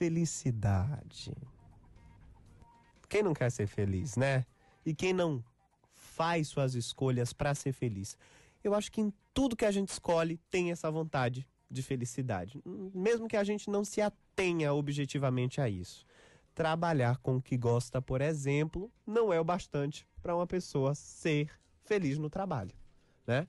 felicidade. Quem não quer ser feliz, né? E quem não faz suas escolhas para ser feliz? Eu acho que em tudo que a gente escolhe tem essa vontade de felicidade, mesmo que a gente não se atenha objetivamente a isso. Trabalhar com o que gosta, por exemplo, não é o bastante para uma pessoa ser feliz no trabalho, né?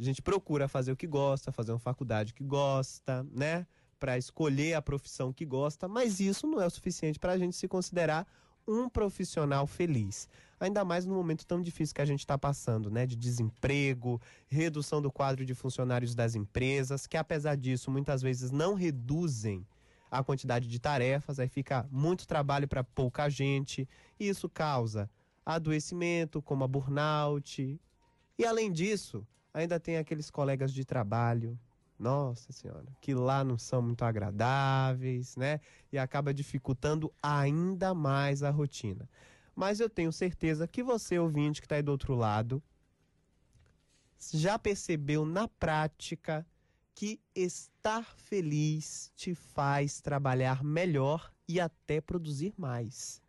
A gente procura fazer o que gosta, fazer uma faculdade que gosta, né? Para escolher a profissão que gosta, mas isso não é o suficiente para a gente se considerar um profissional feliz. Ainda mais no momento tão difícil que a gente está passando, né? De desemprego, redução do quadro de funcionários das empresas, que apesar disso muitas vezes não reduzem a quantidade de tarefas, aí fica muito trabalho para pouca gente, e isso causa adoecimento, como a burnout. E além disso, ainda tem aqueles colegas de trabalho nossa senhora, que lá não são muito agradáveis, né? E acaba dificultando ainda mais a rotina. Mas eu tenho certeza que você, ouvinte que está aí do outro lado, já percebeu na prática que estar feliz te faz trabalhar melhor e até produzir mais.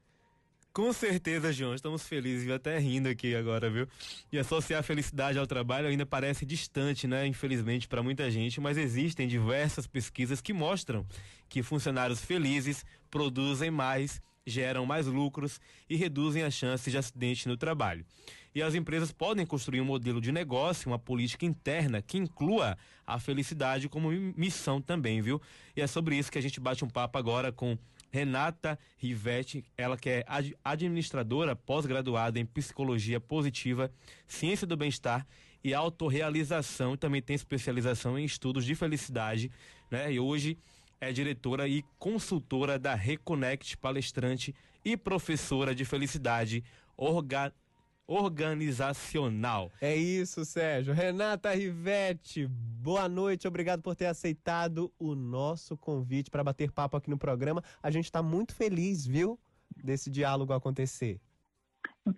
Com certeza, João, estamos felizes, e até rindo aqui agora, viu? E associar a felicidade ao trabalho ainda parece distante, né? Infelizmente, para muita gente, mas existem diversas pesquisas que mostram que funcionários felizes produzem mais geram mais lucros e reduzem as chances de acidente no trabalho. E as empresas podem construir um modelo de negócio, uma política interna que inclua a felicidade como missão também, viu? E é sobre isso que a gente bate um papo agora com Renata Rivetti, ela que é administradora pós-graduada em psicologia positiva, ciência do bem-estar e autorrealização, também tem especialização em estudos de felicidade, né? E hoje é diretora e consultora da Reconnect, palestrante e professora de felicidade orga organizacional. É isso, Sérgio. Renata Rivete, boa noite, obrigado por ter aceitado o nosso convite para bater papo aqui no programa. A gente está muito feliz, viu, desse diálogo acontecer.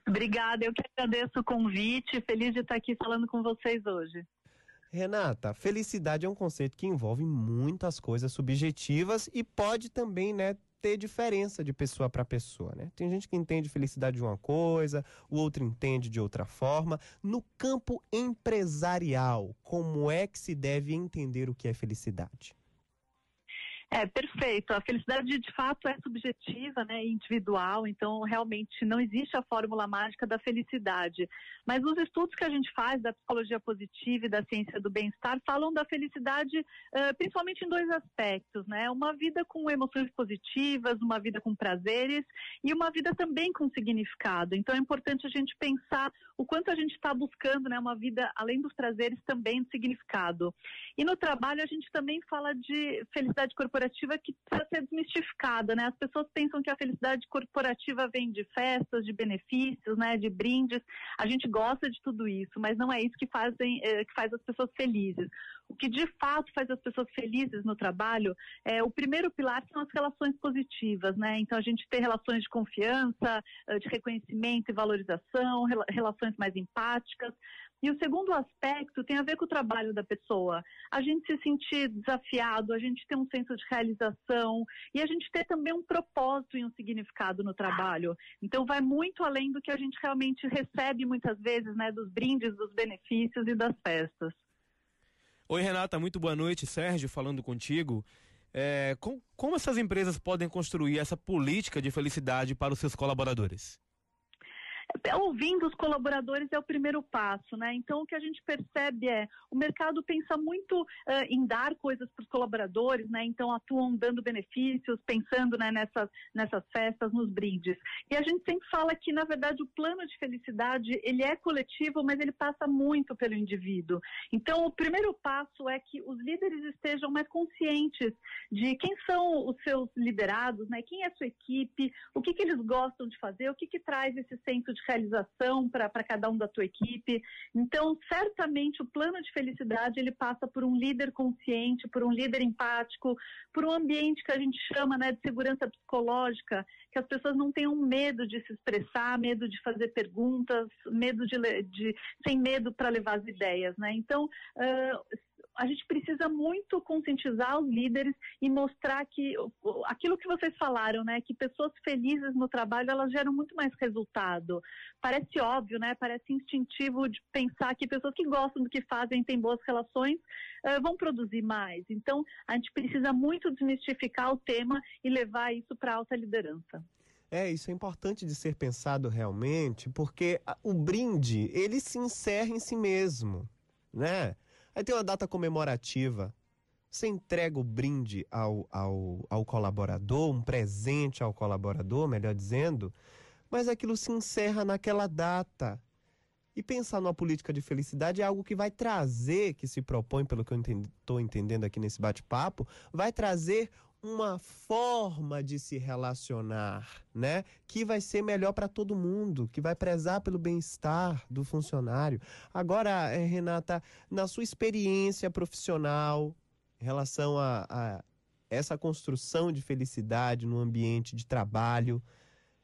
Obrigada, eu que agradeço o convite, feliz de estar aqui falando com vocês hoje. Renata, felicidade é um conceito que envolve muitas coisas subjetivas e pode também, né, ter diferença de pessoa para pessoa, né? Tem gente que entende felicidade de uma coisa, o outro entende de outra forma. No campo empresarial, como é que se deve entender o que é felicidade? É, perfeito. A felicidade de fato é subjetiva, né, individual, então realmente não existe a fórmula mágica da felicidade. Mas os estudos que a gente faz da psicologia positiva e da ciência do bem-estar falam da felicidade uh, principalmente em dois aspectos, né? Uma vida com emoções positivas, uma vida com prazeres e uma vida também com significado. Então é importante a gente pensar o quanto a gente está buscando, né, uma vida além dos prazeres também de significado. E no trabalho a gente também fala de felicidade corporativa corporativa que precisa ser desmistificada, né? As pessoas pensam que a felicidade corporativa vem de festas, de benefícios, né? De brindes. A gente gosta de tudo isso, mas não é isso que, fazem, é, que faz as pessoas felizes. O que de fato faz as pessoas felizes no trabalho é o primeiro pilar são as relações positivas, né? Então a gente tem relações de confiança, eh, de reconhecimento e valorização, relações mais empáticas. E o segundo aspecto tem a ver com o trabalho da pessoa. A gente se sentir desafiado, a gente ter um senso de realização e a gente ter também um propósito e um significado no trabalho. Então vai muito além do que a gente realmente recebe muitas vezes, né, dos brindes, dos benefícios e das festas. Oi Renata, muito boa noite. Sérgio falando contigo. É, com, como essas empresas podem construir essa política de felicidade para os seus colaboradores? Ouvindo os colaboradores é o primeiro passo, né? Então o que a gente percebe é o mercado pensa muito uh, em dar coisas para os colaboradores, né? Então atuam dando benefícios, pensando né, nessas, nessas festas, nos brindes. E a gente sempre fala que na verdade o plano de felicidade ele é coletivo, mas ele passa muito pelo indivíduo. Então o primeiro passo é que os líderes estejam mais conscientes de quem são os seus liderados, né? Quem é a sua equipe, o que, que eles gostam de fazer, o que, que traz esse senso realização para cada um da tua equipe. Então, certamente o plano de felicidade ele passa por um líder consciente, por um líder empático, por um ambiente que a gente chama né, de segurança psicológica, que as pessoas não tenham medo de se expressar, medo de fazer perguntas, medo de, de sem medo para levar as ideias, né? Então, uh, a gente precisa muito conscientizar os líderes e mostrar que aquilo que vocês falaram, né, que pessoas felizes no trabalho elas geram muito mais resultado. Parece óbvio, né? Parece instintivo de pensar que pessoas que gostam do que fazem, têm boas relações, uh, vão produzir mais. Então, a gente precisa muito desmistificar o tema e levar isso para alta liderança. É, isso é importante de ser pensado realmente, porque o brinde, ele se encerra em si mesmo, né? Aí tem uma data comemorativa. Você entrega o brinde ao, ao, ao colaborador, um presente ao colaborador, melhor dizendo, mas aquilo se encerra naquela data. E pensar numa política de felicidade é algo que vai trazer, que se propõe, pelo que eu estou entendendo aqui nesse bate-papo, vai trazer uma forma de se relacionar, né? Que vai ser melhor para todo mundo, que vai prezar pelo bem-estar do funcionário. Agora, eh, Renata, na sua experiência profissional em relação a, a essa construção de felicidade no ambiente de trabalho,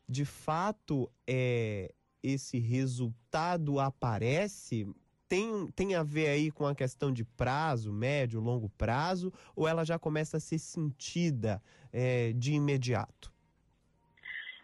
de fato, é esse resultado aparece tem, tem a ver aí com a questão de prazo, médio, longo prazo, ou ela já começa a ser sentida é, de imediato?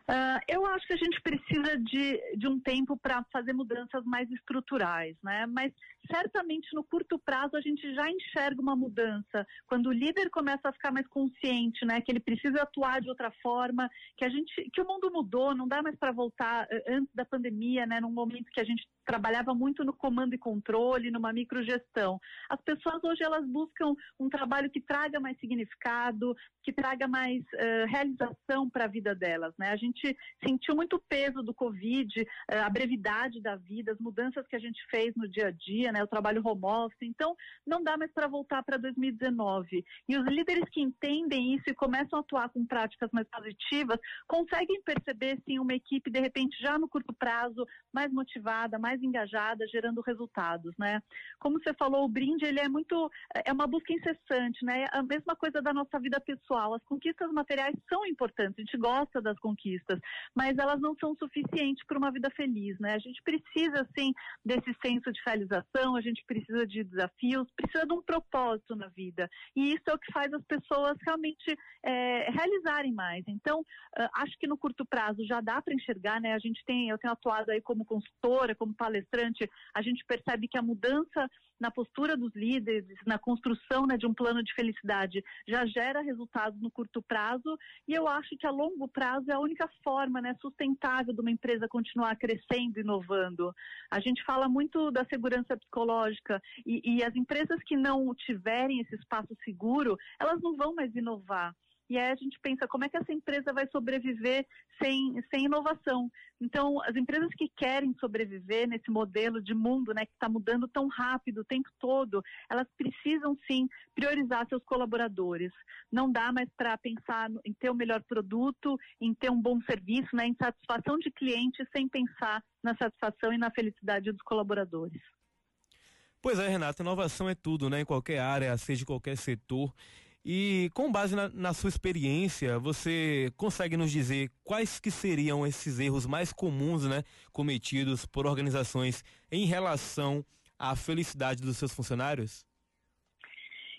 Uh, eu acho que a gente precisa de, de um tempo para fazer mudanças mais estruturais, né? Mas certamente no curto prazo a gente já enxerga uma mudança. Quando o líder começa a ficar mais consciente, né? Que ele precisa atuar de outra forma, que a gente, que o mundo mudou, não dá mais para voltar eh, antes da pandemia, né? Num momento que a gente trabalhava muito no comando e controle, numa microgestão. As pessoas hoje elas buscam um trabalho que traga mais significado, que traga mais uh, realização para a vida delas, né? A gente sentiu muito o peso do Covid, uh, a brevidade da vida, as mudanças que a gente fez no dia a dia, né? O trabalho home office. Então, não dá mais para voltar para 2019. E os líderes que entendem isso e começam a atuar com práticas mais positivas, conseguem perceber, sim, uma equipe, de repente, já no curto prazo, mais motivada, mais engajada, gerando resultados, né? Como você falou, o brinde, ele é muito, é uma busca incessante, né? A mesma coisa da nossa vida pessoal. As conquistas materiais são importantes, a gente gosta das conquistas, mas elas não são suficientes para uma vida feliz, né? A gente precisa, sim, desse senso de realização, a gente precisa de desafios, precisa de um propósito na vida. E isso é o que faz as pessoas realmente é, realizarem mais. Então, uh, acho que no curto prazo já dá para enxergar, né? A gente tem, eu tenho atuado aí como consultora, como palestrante, a gente percebe que a mudança na postura dos líderes, na construção né, de um plano de felicidade, já gera resultados no curto prazo. E eu acho que a longo prazo é a única forma né, sustentável de uma empresa continuar crescendo, inovando. A gente fala muito da segurança psicológica e, e as empresas que não tiverem esse espaço seguro, elas não vão mais inovar. E aí a gente pensa como é que essa empresa vai sobreviver sem, sem inovação. Então, as empresas que querem sobreviver nesse modelo de mundo, né, que está mudando tão rápido o tempo todo, elas precisam sim priorizar seus colaboradores. Não dá mais para pensar em ter o melhor produto, em ter um bom serviço, né, em satisfação de clientes, sem pensar na satisfação e na felicidade dos colaboradores. Pois é, Renata, inovação é tudo, né? Em qualquer área, seja qualquer setor. E com base na, na, sua experiência, você consegue nos dizer quais que seriam esses erros mais comuns, né, cometidos por organizações em relação à felicidade dos seus funcionários?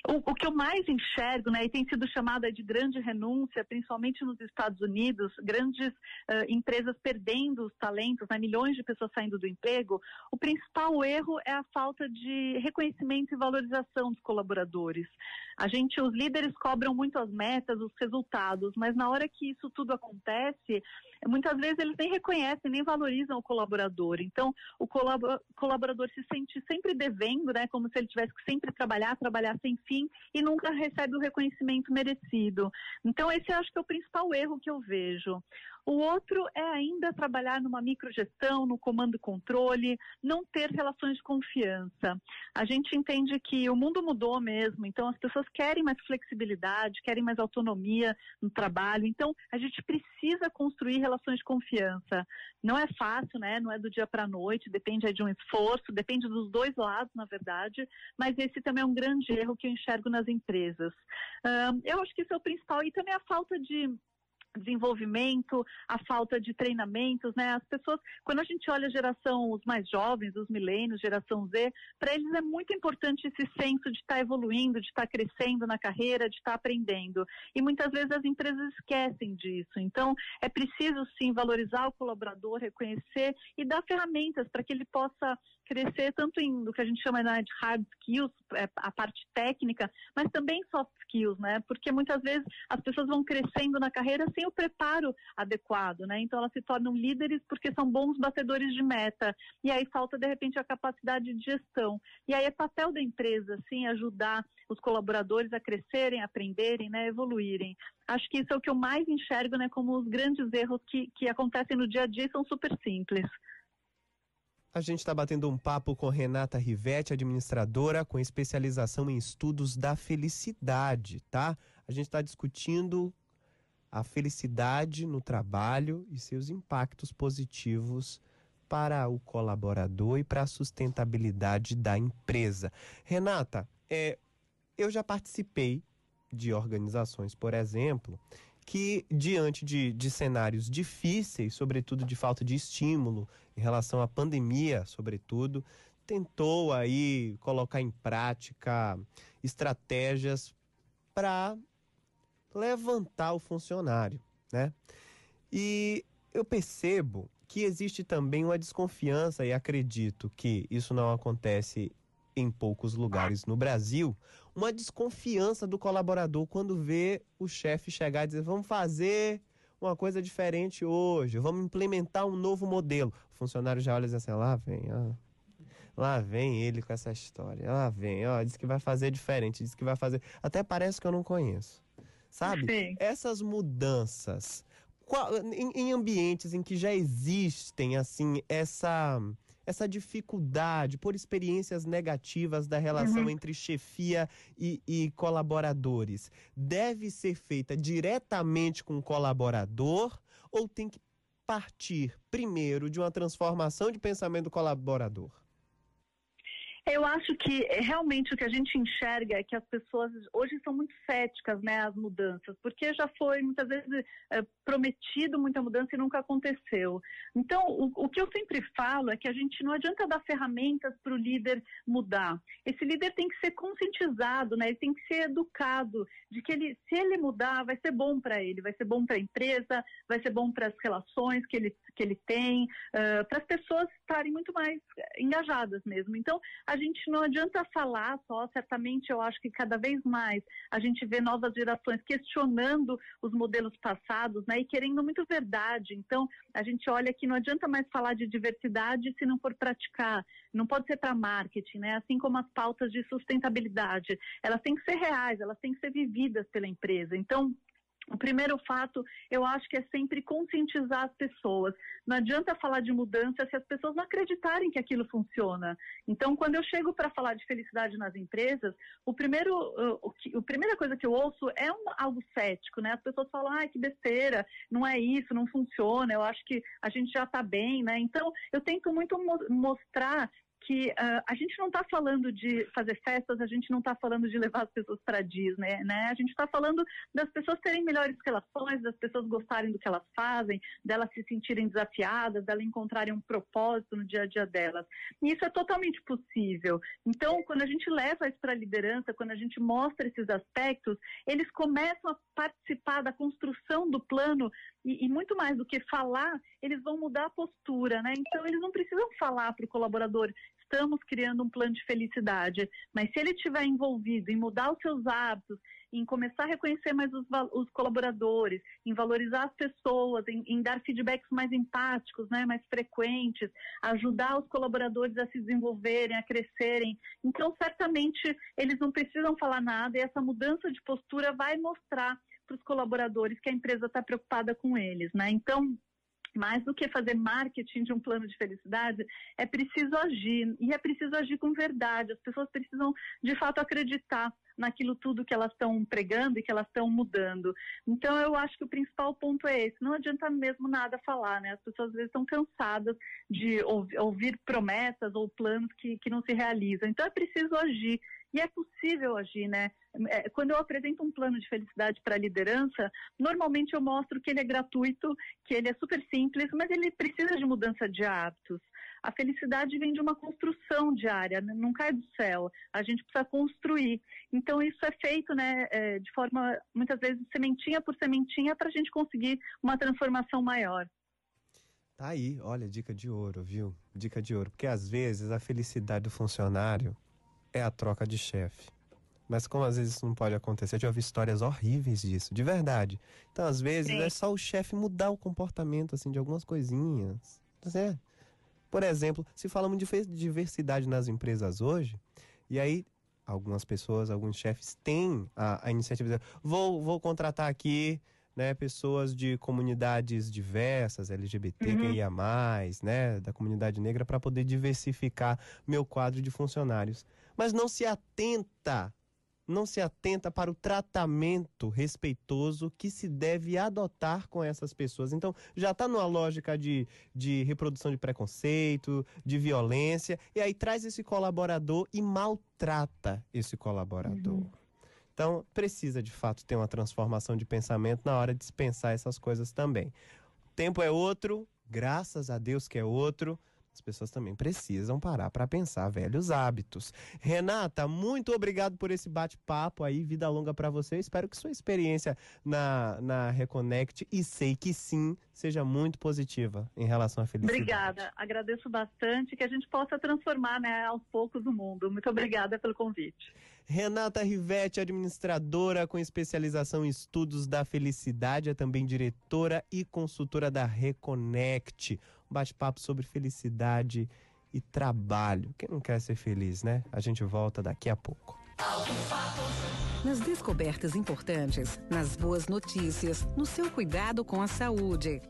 O, o, que eu mais enxergo, né, e tem sido chamada de grande renúncia, principalmente nos Estados Unidos, grandes uh, empresas perdendo os talentos, né, milhões de pessoas saindo do emprego, o principal erro é a falta de reconhecimento e valorização dos colaboradores. A gente, os líderes cobram muito as metas, os resultados, mas na hora que isso tudo acontece, muitas vezes eles nem reconhecem, nem valorizam o colaborador. Então, o colaborador se sente sempre devendo, né, como se ele tivesse que sempre trabalhar, trabalhar sem fim e nunca recebe o reconhecimento merecido. Então, esse acho que é o principal erro que eu vejo. O outro é ainda trabalhar numa microgestão, no comando e controle, não ter relações de confiança. A gente entende que o mundo mudou mesmo, então as pessoas querem mais flexibilidade, querem mais autonomia no trabalho, então a gente precisa construir relações de confiança. Não é fácil, né? Não é do dia para a noite, depende de um esforço, depende dos dois lados, na verdade, mas esse também é um grande erro que eu enxergo nas empresas. eu acho que isso é o principal e também a falta de desenvolvimento, a falta de treinamentos, né? As pessoas, quando a gente olha a geração, os mais jovens, os milênios, geração Z, para eles é muito importante esse senso de estar tá evoluindo, de estar tá crescendo na carreira, de estar tá aprendendo. E muitas vezes as empresas esquecem disso. Então, é preciso sim valorizar o colaborador, reconhecer e dar ferramentas para que ele possa crescer tanto em do que a gente chama né, de hard skills, é, a parte técnica, mas também soft skills, né? Porque muitas vezes as pessoas vão crescendo na carreira sem o preparo adequado, né? Então elas se tornam líderes porque são bons batedores de meta. E aí falta de repente a capacidade de gestão. E aí é papel da empresa, sim, ajudar os colaboradores a crescerem, aprenderem, né, evoluírem. Acho que isso é o que eu mais enxergo, né, como os grandes erros que, que acontecem no dia a dia são super simples. A gente está batendo um papo com Renata Rivetti, administradora com especialização em estudos da felicidade, tá? A gente está discutindo a felicidade no trabalho e seus impactos positivos para o colaborador e para a sustentabilidade da empresa. Renata, é, eu já participei de organizações, por exemplo, que diante de, de cenários difíceis, sobretudo de falta de estímulo em relação à pandemia, sobretudo, tentou aí colocar em prática estratégias para levantar o funcionário, né? E eu percebo que existe também uma desconfiança e acredito que isso não acontece em poucos lugares no Brasil, uma desconfiança do colaborador quando vê o chefe chegar e dizer: vamos fazer uma coisa diferente hoje, vamos implementar um novo modelo. O funcionário já olha e diz assim: lá vem, ó. Lá vem ele com essa história. Lá vem, ó, diz que vai fazer diferente, diz que vai fazer. Até parece que eu não conheço. Sabe? Sim. Essas mudanças qual, em, em ambientes em que já existem assim essa essa dificuldade por experiências negativas da relação uhum. entre chefia e, e, colaboradores deve ser feita diretamente com o colaborador ou tem que partir primeiro de uma transformação de pensamento do colaborador? Eu acho que eh, realmente o que a gente enxerga é que as pessoas hoje são muito céticas, né, às mudanças, porque já foi muitas vezes é, prometido muita mudança e nunca aconteceu. Então, o, o, que eu sempre falo é que a gente não adianta dar ferramentas para o líder mudar. Esse líder tem que ser conscientizado, né, ele tem que ser educado de que ele, se ele mudar, vai ser bom para ele, vai ser bom para a empresa, vai ser bom para as relações que ele, que ele tem, uh, para as pessoas estarem muito mais engajadas mesmo. Então, a gente não adianta falar só, certamente eu acho que cada vez mais a gente vê novas gerações questionando os modelos passados, né, e querendo muito verdade. Então, a gente olha que não adianta mais falar de diversidade se não for praticar. Não pode ser para marketing, né? Assim como as pautas de sustentabilidade, elas têm que ser reais, elas têm que ser vividas pela empresa. Então, o primeiro fato, eu acho que é sempre conscientizar as pessoas. Não adianta falar de mudança se as pessoas não acreditarem que aquilo funciona. Então, quando eu chego para falar de felicidade nas empresas, o primeiro, o, o, a primeira coisa que eu ouço é um, algo cético, né? As pessoas falam, ah, que besteira, não é isso, não funciona, eu acho que a gente já está bem, né? Então, eu tento muito mo mostrar que uh, a gente não está falando de fazer festas, a gente não está falando de levar as pessoas para Disney, né? A gente está falando das pessoas terem melhores relações, das pessoas gostarem do que elas fazem, delas se sentirem desafiadas, delas encontrarem um propósito no dia a dia delas. E isso é totalmente possível. Então, quando a gente leva isso para a liderança, quando a gente mostra esses aspectos, eles começam a participar da construção do plano e, e, muito mais do que falar, eles vão mudar a postura, né? Então eles não precisam falar para o colaborador, estamos criando um plano de felicidade, mas se ele estiver envolvido em mudar os seus hábitos, em começar a reconhecer mais os, os colaboradores, em valorizar as pessoas, em, em, dar feedbacks mais empáticos, né, mais frequentes, ajudar os colaboradores a se desenvolverem, a crescerem. Então, certamente, eles não precisam falar nada e essa mudança de postura vai mostrar para os colaboradores que a empresa está preocupada com eles, né? Então, mais do que fazer marketing de um plano de felicidade, é preciso agir. E é preciso agir com verdade. As pessoas precisam, de fato, acreditar naquilo tudo que elas estão pregando e que elas estão mudando. Então, eu acho que o principal ponto é esse. Não adianta mesmo nada falar, né? As pessoas às vezes estão cansadas de ouvir, promessas ou planos que, que não se realizam. Então, é preciso agir E é possível agir, né? É, quando eu apresento um plano de felicidade para a liderança, normalmente eu mostro que ele é gratuito, que ele é super simples, mas ele precisa de mudança de hábitos. A felicidade vem de uma construção diária, né? não cai do céu. A gente precisa construir. Então isso é feito, né, é, de forma muitas vezes sementinha por sementinha para a gente conseguir uma transformação maior. Tá aí, olha, dica de ouro, viu? Dica de ouro. Porque às vezes a felicidade do funcionário é a troca de chefe. Mas como às vezes isso não pode acontecer, eu já ouvi histórias horríveis disso, de verdade. Então, às vezes, Sim. é só o chefe mudar o comportamento, assim, de algumas coisinhas. É. Por exemplo, se fala muito de diversidade nas empresas hoje, e aí algumas pessoas, alguns chefes têm a, a iniciativa de vou, vou contratar aqui né, pessoas de comunidades diversas, LGBT, uhum. né, da comunidade negra, para poder diversificar meu quadro de funcionários. Mas não se atenta não se atenta para o tratamento respeitoso que se deve adotar com essas pessoas. Então, já está numa lógica de, de reprodução de preconceito, de violência, e aí traz esse colaborador e maltrata esse colaborador. Uhum. Então, precisa de fato ter uma transformação de pensamento na hora de dispensar essas coisas também. O tempo é outro, graças a Deus que é outro. As pessoas também precisam parar para pensar velhos hábitos. Renata, muito obrigado por esse bate-papo aí, vida longa para você. espero que sua experiência na, na Reconnect, e sei que sim, seja muito positiva em relação à felicidade. Obrigada, agradeço bastante que a gente possa transformar né, aos poucos o mundo. Muito obrigada pelo convite. Renata Rivetti, administradora com especialização em estudos da felicidade, é também diretora e consultora da Reconnect bate-papo sobre felicidade e trabalho. Quem não quer ser feliz, né? A gente volta daqui a pouco. Nas descobertas importantes, nas boas notícias, no seu cuidado com a saúde.